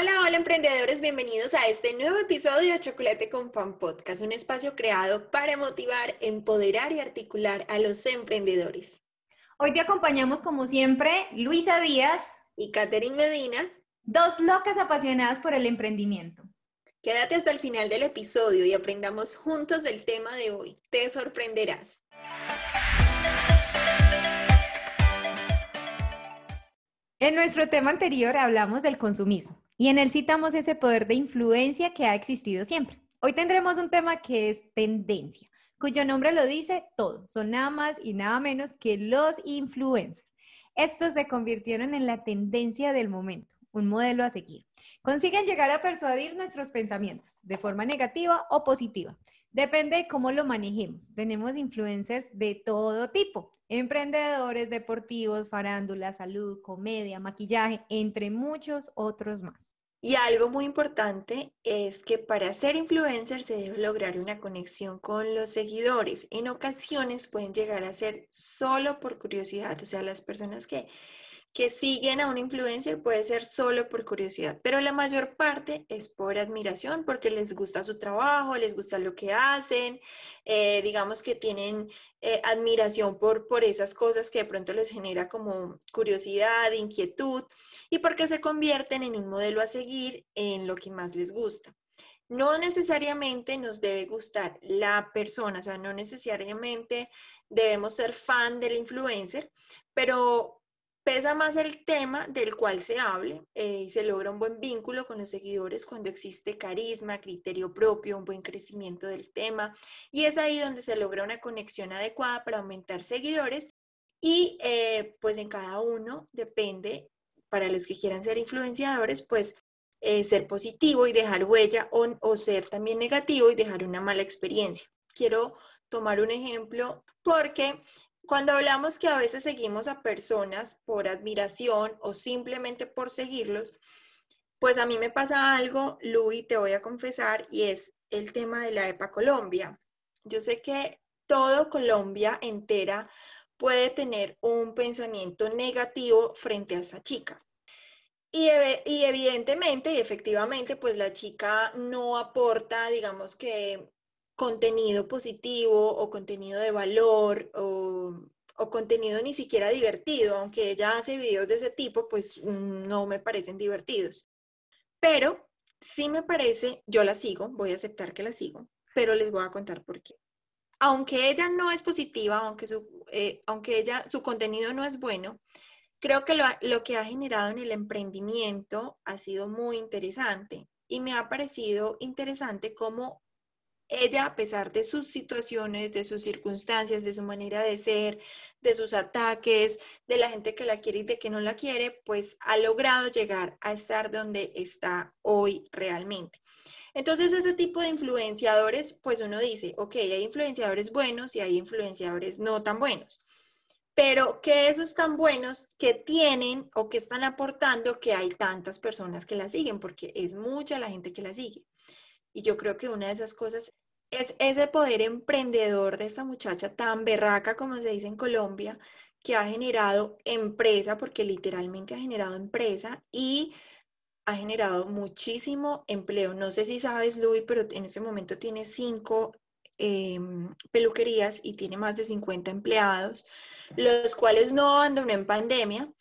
Hola, hola emprendedores, bienvenidos a este nuevo episodio de Chocolate con Pan Podcast, un espacio creado para motivar, empoderar y articular a los emprendedores. Hoy te acompañamos como siempre Luisa Díaz y Catherine Medina, dos locas apasionadas por el emprendimiento. Quédate hasta el final del episodio y aprendamos juntos del tema de hoy. Te sorprenderás. En nuestro tema anterior hablamos del consumismo y en él citamos ese poder de influencia que ha existido siempre. Hoy tendremos un tema que es tendencia, cuyo nombre lo dice todo. Son nada más y nada menos que los influencers. Estos se convirtieron en la tendencia del momento, un modelo a seguir. Consiguen llegar a persuadir nuestros pensamientos de forma negativa o positiva. Depende de cómo lo manejemos. Tenemos influencers de todo tipo. Emprendedores, deportivos, farándula, salud, comedia, maquillaje, entre muchos otros más. Y algo muy importante es que para ser influencer se debe lograr una conexión con los seguidores. En ocasiones pueden llegar a ser solo por curiosidad, o sea, las personas que que siguen a un influencer puede ser solo por curiosidad, pero la mayor parte es por admiración, porque les gusta su trabajo, les gusta lo que hacen, eh, digamos que tienen eh, admiración por, por esas cosas que de pronto les genera como curiosidad, inquietud, y porque se convierten en un modelo a seguir en lo que más les gusta. No necesariamente nos debe gustar la persona, o sea, no necesariamente debemos ser fan del influencer, pero pesa más el tema del cual se hable eh, y se logra un buen vínculo con los seguidores cuando existe carisma, criterio propio, un buen crecimiento del tema y es ahí donde se logra una conexión adecuada para aumentar seguidores y eh, pues en cada uno depende, para los que quieran ser influenciadores, pues eh, ser positivo y dejar huella o, o ser también negativo y dejar una mala experiencia. Quiero tomar un ejemplo porque cuando hablamos que a veces seguimos a personas por admiración o simplemente por seguirlos, pues a mí me pasa algo, Luis, te voy a confesar, y es el tema de la EPA Colombia. Yo sé que todo Colombia entera puede tener un pensamiento negativo frente a esa chica. Y, y, evidentemente y efectivamente, pues la chica no aporta, digamos que contenido positivo o contenido de valor o, contenido ni siquiera divertido, aunque ella hace videos de ese tipo, pues mm, no me parecen divertidos. Pero sí me parece, yo la sigo, voy a aceptar que la sigo, pero les voy a contar por qué. Aunque ella no es positiva, aunque su, eh, aunque ella, su contenido no es bueno, creo que lo, lo que ha generado en el emprendimiento ha sido muy interesante y me ha parecido interesante cómo ella, a pesar de sus situaciones, de sus circunstancias, de su manera de ser, de sus ataques, de la gente que la quiere y de que no la quiere, pues ha logrado llegar a estar donde está hoy realmente. Entonces, ese tipo de influenciadores, pues uno dice, ok, hay influenciadores buenos y hay influenciadores no tan buenos. Pero que esos tan buenos que tienen o que están aportando que hay tantas personas que la siguen, porque es mucha la gente que la sigue. Y yo creo que una de esas cosas es ese poder emprendedor de esta muchacha tan berraca, como se dice en Colombia, que ha generado empresa, porque literalmente ha generado empresa y ha generado muchísimo empleo. No sé si sabes, Luis, pero en este momento tiene cinco em, peluquerías y tiene más de 50 empleados, los cuales no abandonó en pandemia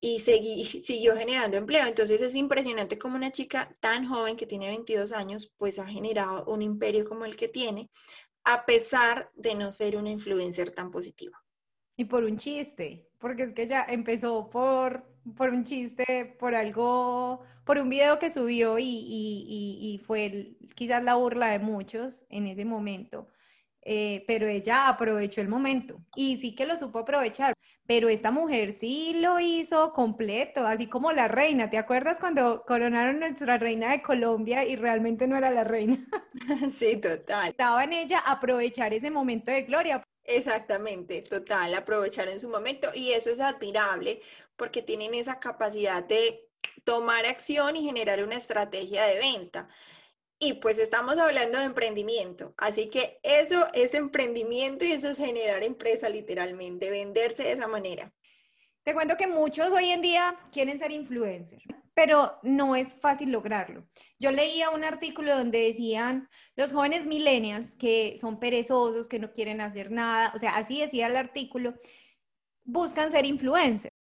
y seguí, siguió generando empleo. Entonces es impresionante como una chica tan joven que tiene 22 años, pues ha generado un imperio como el que tiene, a pesar de no ser una influencer tan positiva. Y por un chiste, porque es que ella empezó por, por un chiste, por algo, por un video que subió y, y, fue quizás la burla de muchos en ese momento. Eh, pero ella aprovechó el momento y sí que lo supo aprovechar. Pero esta mujer sí lo hizo completo, así como la reina. ¿Te acuerdas cuando coronaron nuestra reina de Colombia y realmente no era la reina? Sí, total. Estaba en ella aprovechar ese momento de gloria. Exactamente, total, aprovechar en su momento y eso es admirable porque tienen esa capacidad de tomar acción y generar una estrategia de venta. Y pues estamos hablando de emprendimiento, así que eso es emprendimiento y eso es generar empresa literalmente, venderse de esa manera. Te cuento que muchos hoy en día quieren ser influencers, pero no es fácil lograrlo. Yo leía un artículo donde decían los jóvenes millennials que son perezosos, que no quieren hacer nada, o sea, así decía el artículo, buscan ser influencers.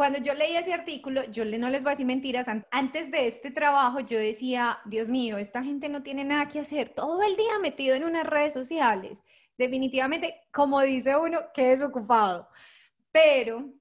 Cuando yo leí ese artículo, yo no les voy a decir mentiras, antes de este trabajo yo decía, Dios mío, esta gente no tiene nada que hacer, todo el día metido en unas redes sociales. Definitivamente, como dice uno, que es ocupado. Pero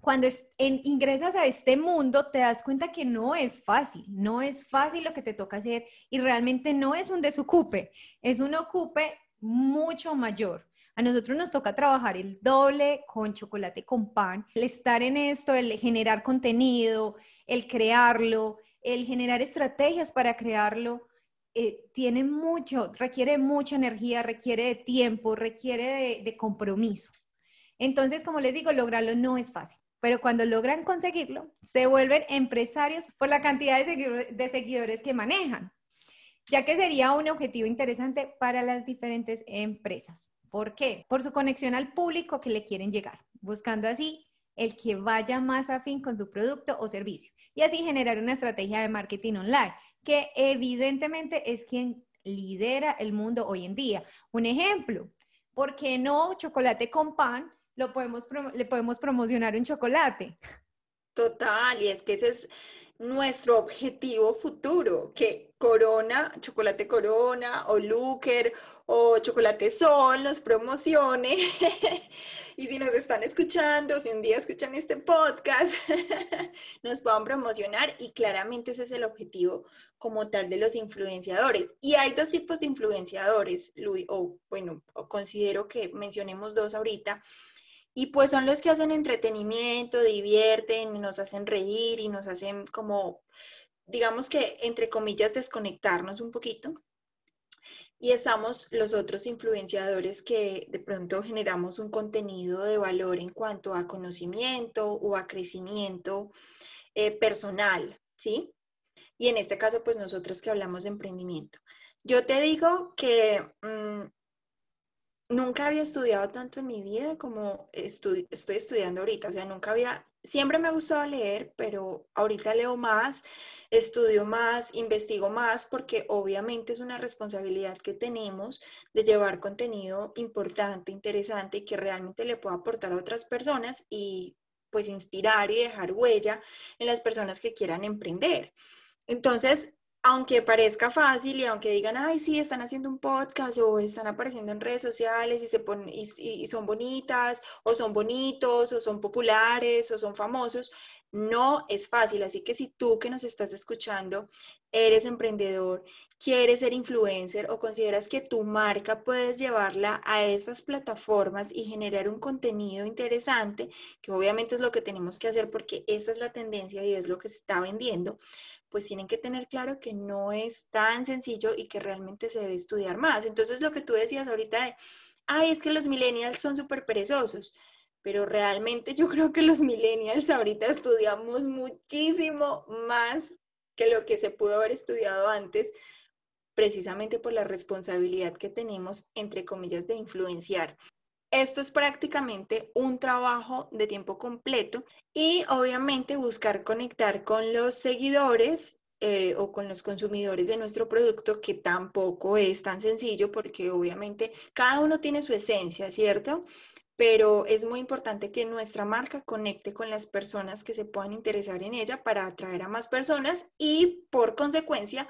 cuando ingresas a este mundo, te das cuenta que no es fácil, no es fácil lo que te toca hacer y realmente no es un desocupe, es un ocupe mucho mayor. A nosotros nos toca trabajar el doble con chocolate con pan, el estar en esto, el generar contenido, el crearlo, el generar estrategias para crearlo, eh, tiene mucho, requiere mucha energía, requiere de tiempo, requiere de compromiso. Entonces, como les digo, lograrlo no es fácil pero cuando logran conseguirlo, se vuelven empresarios por la cantidad de, seguidores, que manejan, ya que sería un objetivo interesante para las diferentes empresas. ¿Por qué? Por su conexión al público que le quieren llegar, buscando así el que vaya más afín con su producto o servicio y así generar una estrategia de marketing online que evidentemente es quien lidera el mundo hoy en día. Un ejemplo, ¿por qué no chocolate con pan lo podemos, le podemos promocionar un chocolate. Total, y es que ese es nuestro objetivo futuro, que Corona, Chocolate Corona o Looker o Chocolate Sol nos promocione. y si nos están escuchando, si un día escuchan este podcast, nos puedan promocionar y claramente ese es el objetivo como tal de los influenciadores. Y hay dos tipos de influenciadores, Luis, o bueno, considero que mencionemos dos ahorita. Y pues son los que hacen entretenimiento, divierten, nos hacen reír y nos hacen como, digamos que, entre comillas, desconectarnos un poquito. Y estamos los otros influenciadores que de pronto generamos un contenido de valor en cuanto a conocimiento o a crecimiento eh, personal, ¿sí? Y en este caso, pues nosotros que hablamos de emprendimiento. Yo te digo que mm, nunca había estudiado tanto en mi vida como estoy estudiando ahorita. O sea, nunca había, siempre me ha gustado leer, pero ahorita leo más, estudio más, investigo más, porque obviamente es una responsabilidad que tenemos de llevar contenido importante, interesante y que realmente le pueda aportar a otras personas y pues inspirar y dejar huella en las personas que quieran emprender. Entonces, aunque parezca fácil y aunque digan, ay, sí, están haciendo un podcast o están apareciendo en redes sociales y, se ponen, y, son bonitas o son bonitos o son populares o son famosos, no es fácil. Así que si tú que nos estás escuchando eres emprendedor, quieres ser influencer o consideras que tu marca puedes llevarla a esas plataformas y generar un contenido interesante, que obviamente es lo que tenemos que hacer porque esa es la tendencia y es lo que se está vendiendo, pues tienen que tener claro que no es tan sencillo y que realmente se debe estudiar más. Entonces, lo que tú decías ahorita de, ay, es que los millennials son súper perezosos, pero realmente yo creo que los millennials ahorita estudiamos muchísimo más que lo que se pudo haber estudiado antes, precisamente por la responsabilidad que tenemos, entre comillas, de influenciar. Esto es prácticamente un trabajo de tiempo completo y obviamente buscar conectar con los seguidores eh, o con los consumidores de nuestro producto, que tampoco es tan sencillo porque obviamente cada uno tiene su esencia, ¿cierto? Pero es muy importante que nuestra marca conecte con las personas que se puedan interesar en ella para atraer a más personas y por consecuencia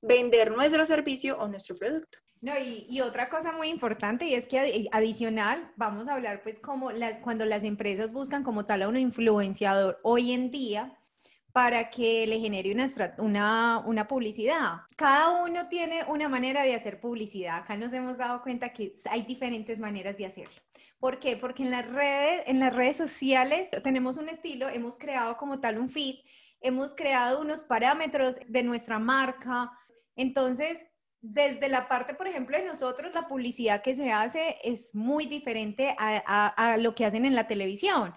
vender nuestro servicio o nuestro producto. No, y, otra cosa muy importante y es que adicional, vamos a hablar pues como las, cuando las empresas buscan como tal a un influenciador hoy en día para que le genere una, una, una publicidad. Cada uno tiene una manera de hacer publicidad. Acá nos hemos dado cuenta que hay diferentes maneras de hacerlo. ¿Por qué? Porque en las redes, en las redes sociales tenemos un estilo, hemos creado como tal un feed, hemos creado unos parámetros de nuestra marca. Entonces, desde la parte, por ejemplo, de nosotros, la publicidad que se hace es muy diferente a, lo que hacen en la televisión,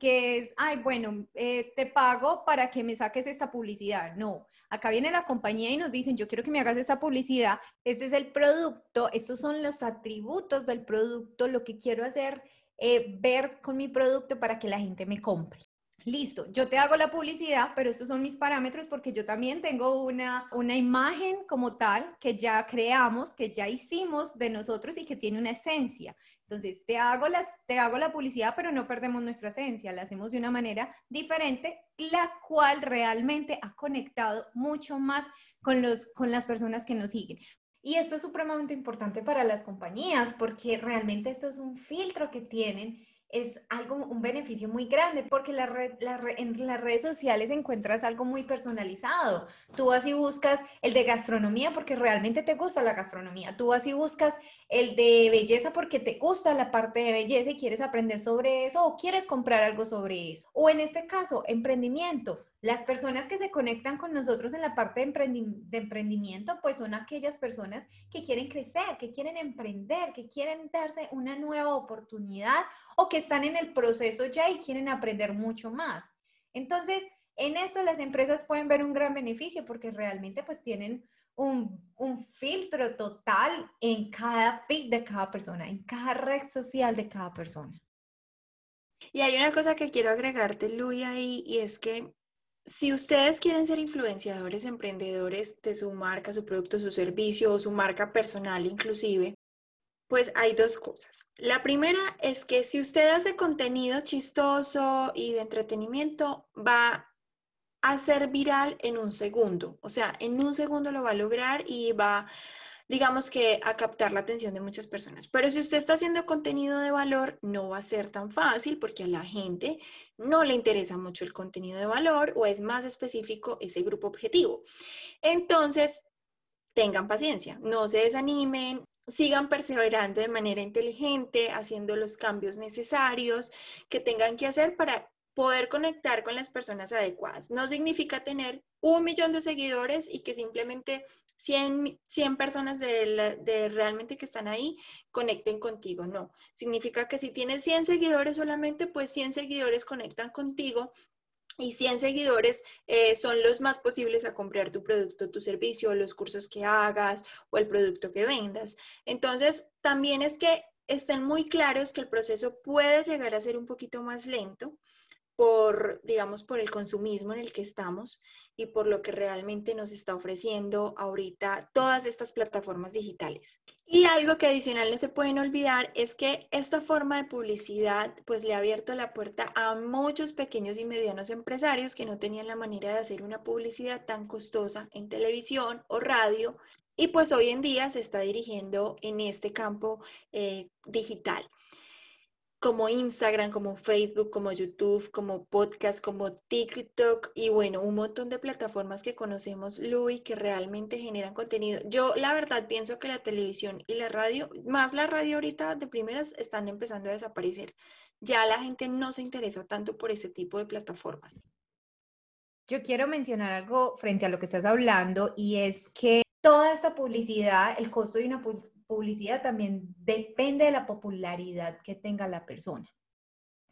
que es, ay, bueno, eh, te pago para que me saques esta publicidad. No, acá viene la compañía y nos dicen, yo quiero que me hagas esta publicidad, este es el producto, estos son los atributos del producto, lo que quiero hacer, eh, ver con mi producto para que la gente me compre. Listo, yo te hago la publicidad, pero estos son mis parámetros porque yo también tengo una, una imagen como tal que ya creamos, que ya hicimos de nosotros y que tiene una esencia. Entonces, te hago, las, te hago la publicidad, pero no perdemos nuestra esencia, la hacemos de una manera diferente, la cual realmente ha conectado mucho más con, los, con las personas que nos siguen. Y esto es supremamente importante para las compañías porque realmente esto es un filtro que tienen es algo, un beneficio muy grande porque la en las redes sociales encuentras algo muy personalizado. Tú vas y buscas el de gastronomía porque realmente te gusta la gastronomía. Tú vas y buscas el de belleza porque te gusta la parte de belleza y quieres aprender sobre eso o quieres comprar algo sobre eso. O en este caso, emprendimiento. Las personas que se conectan con nosotros en la parte de, emprendimiento, pues son aquellas personas que quieren crecer, que quieren emprender, que quieren darse una nueva oportunidad o que están en el proceso ya y quieren aprender mucho más. Entonces, en esto las empresas pueden ver un gran beneficio porque realmente pues tienen un, un, filtro total en cada feed de cada persona, en cada red social de cada persona. Y hay una cosa que quiero agregarte, Luis, ahí, y es que si ustedes quieren ser influenciadores, emprendedores de su marca, su producto, su servicio o su marca personal inclusive, pues hay dos cosas. La primera es que si usted hace contenido chistoso y de entretenimiento, va a ser viral en un segundo. O sea, en un segundo lo va a lograr y va digamos que a captar la atención de muchas personas. Pero si usted está haciendo contenido de valor, no va a ser tan fácil porque a la gente no le interesa mucho el contenido de valor o es más específico ese grupo objetivo. Entonces, tengan paciencia, no se desanimen, sigan perseverando de manera inteligente, haciendo los cambios necesarios que tengan que hacer para poder conectar con las personas adecuadas. No significa tener un millón de seguidores y que simplemente 100, 100 personas de, de, realmente que están ahí conecten contigo. No, significa que si tienes 100 seguidores solamente, pues 100 seguidores conectan contigo y 100 seguidores eh, son los más posibles a comprar tu producto, tu servicio, los cursos que hagas o el producto que vendas. Entonces, también es que estén muy claros que el proceso puede llegar a ser un poquito más lento por, digamos, por el consumismo en el que estamos y por lo que realmente nos está ofreciendo ahorita todas estas plataformas digitales. Y algo que adicional no se pueden olvidar es que esta forma de publicidad pues le ha abierto la puerta a muchos pequeños y medianos empresarios que no tenían la manera de hacer una publicidad tan costosa en televisión o radio y pues hoy en día se está dirigiendo en este campo eh, digital como Instagram, como Facebook, como YouTube, como podcast, como TikTok y bueno, un montón de plataformas que conocemos, Luis, que realmente generan contenido. Yo la verdad pienso que la televisión y la radio, más la radio ahorita de primeras, están empezando a desaparecer. Ya la gente no se interesa tanto por ese tipo de plataformas. Yo quiero mencionar algo frente a lo que estás hablando y es que toda esta publicidad, el costo de una publicidad también depende de la popularidad que tenga la persona.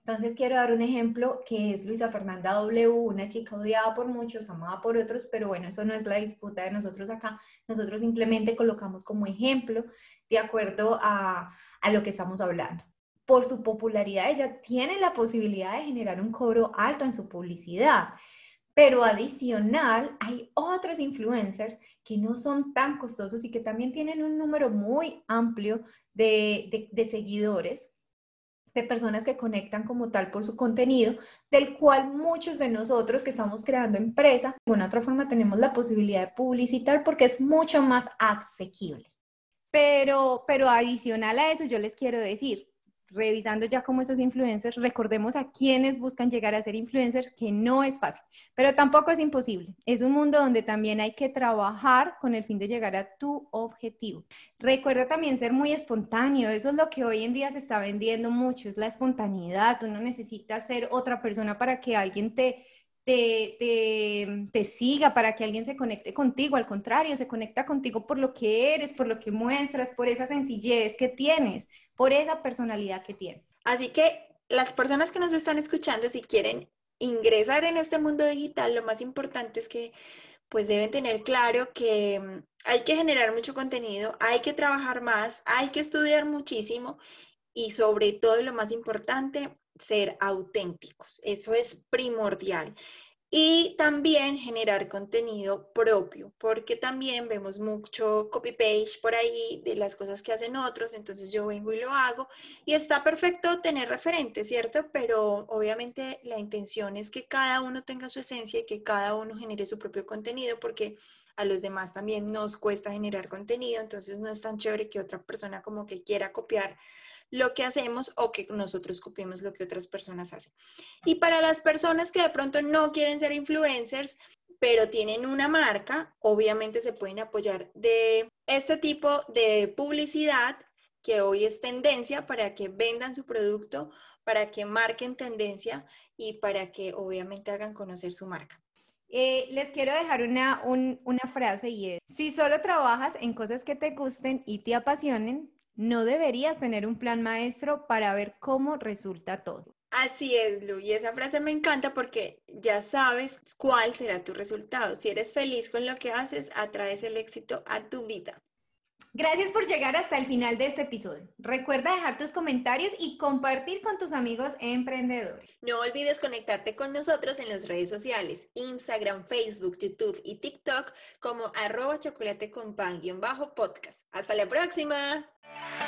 Entonces quiero dar un ejemplo que es Luisa Fernanda W, una chica odiada por muchos, amada por otros, pero bueno, eso no es la disputa de nosotros acá. Nosotros simplemente colocamos como ejemplo de acuerdo a, a lo que estamos hablando. Por su popularidad, ella tiene la posibilidad de generar un cobro alto en su publicidad. Pero adicional, hay otros influencers que no son tan costosos y que también tienen un número muy amplio de, seguidores, de personas que conectan como tal por su contenido, del cual muchos de nosotros que estamos creando empresa, de alguna otra forma tenemos la posibilidad de publicitar porque es mucho más asequible. Pero, pero adicional a eso, yo les quiero decir, revisando ya como esos influencers, recordemos a quienes buscan llegar a ser influencers, que no es fácil, pero tampoco es imposible. Es un mundo donde también hay que trabajar con el fin de llegar a tu objetivo. Recuerda también ser muy espontáneo, eso es lo que hoy en día se está vendiendo mucho, es la espontaneidad. Tú no necesitas ser otra persona para que alguien te te, te, siga, para que alguien se conecte contigo. Al contrario, se conecta contigo por lo que eres, por lo que muestras, por esa sencillez que tienes, por esa personalidad que tienes. Así que las personas que nos están escuchando, si quieren ingresar en este mundo digital, lo más importante es que pues deben tener claro que mm, hay que generar mucho contenido, hay que trabajar más, hay que estudiar muchísimo y sobre todo lo más importante, ser auténticos. Eso es primordial. Y también generar contenido propio, porque también vemos mucho copy-page por ahí de las cosas que hacen otros, entonces yo vengo y lo hago. Y está perfecto tener referentes, ¿cierto? Pero obviamente la intención es que cada uno tenga su esencia y que cada uno genere su propio contenido, porque a los demás también nos cuesta generar contenido, entonces no es tan chévere que otra persona como que quiera copiar lo que hacemos o que nosotros copiemos lo que otras personas hacen. Y para las personas que de pronto no quieren ser influencers, pero tienen una marca, obviamente se pueden apoyar de este tipo de publicidad que hoy es tendencia para que vendan su producto, para que marquen tendencia y para que obviamente hagan conocer su marca. Eh, les quiero dejar una, una frase y es, si solo trabajas en cosas que te gusten y te apasionen, no deberías tener un plan maestro para ver cómo resulta todo. Así es, Lu, y esa frase me encanta porque ya sabes cuál será tu resultado. Si eres feliz con lo que haces, atraes el éxito a tu vida. Gracias por llegar hasta el final de este episodio. Recuerda dejar tus comentarios y compartir con tus amigos emprendedores. No olvides conectarte con nosotros en las redes sociales, Instagram, Facebook, YouTube y TikTok como arroba chocolate con pan podcast. Hasta la próxima. Thank you.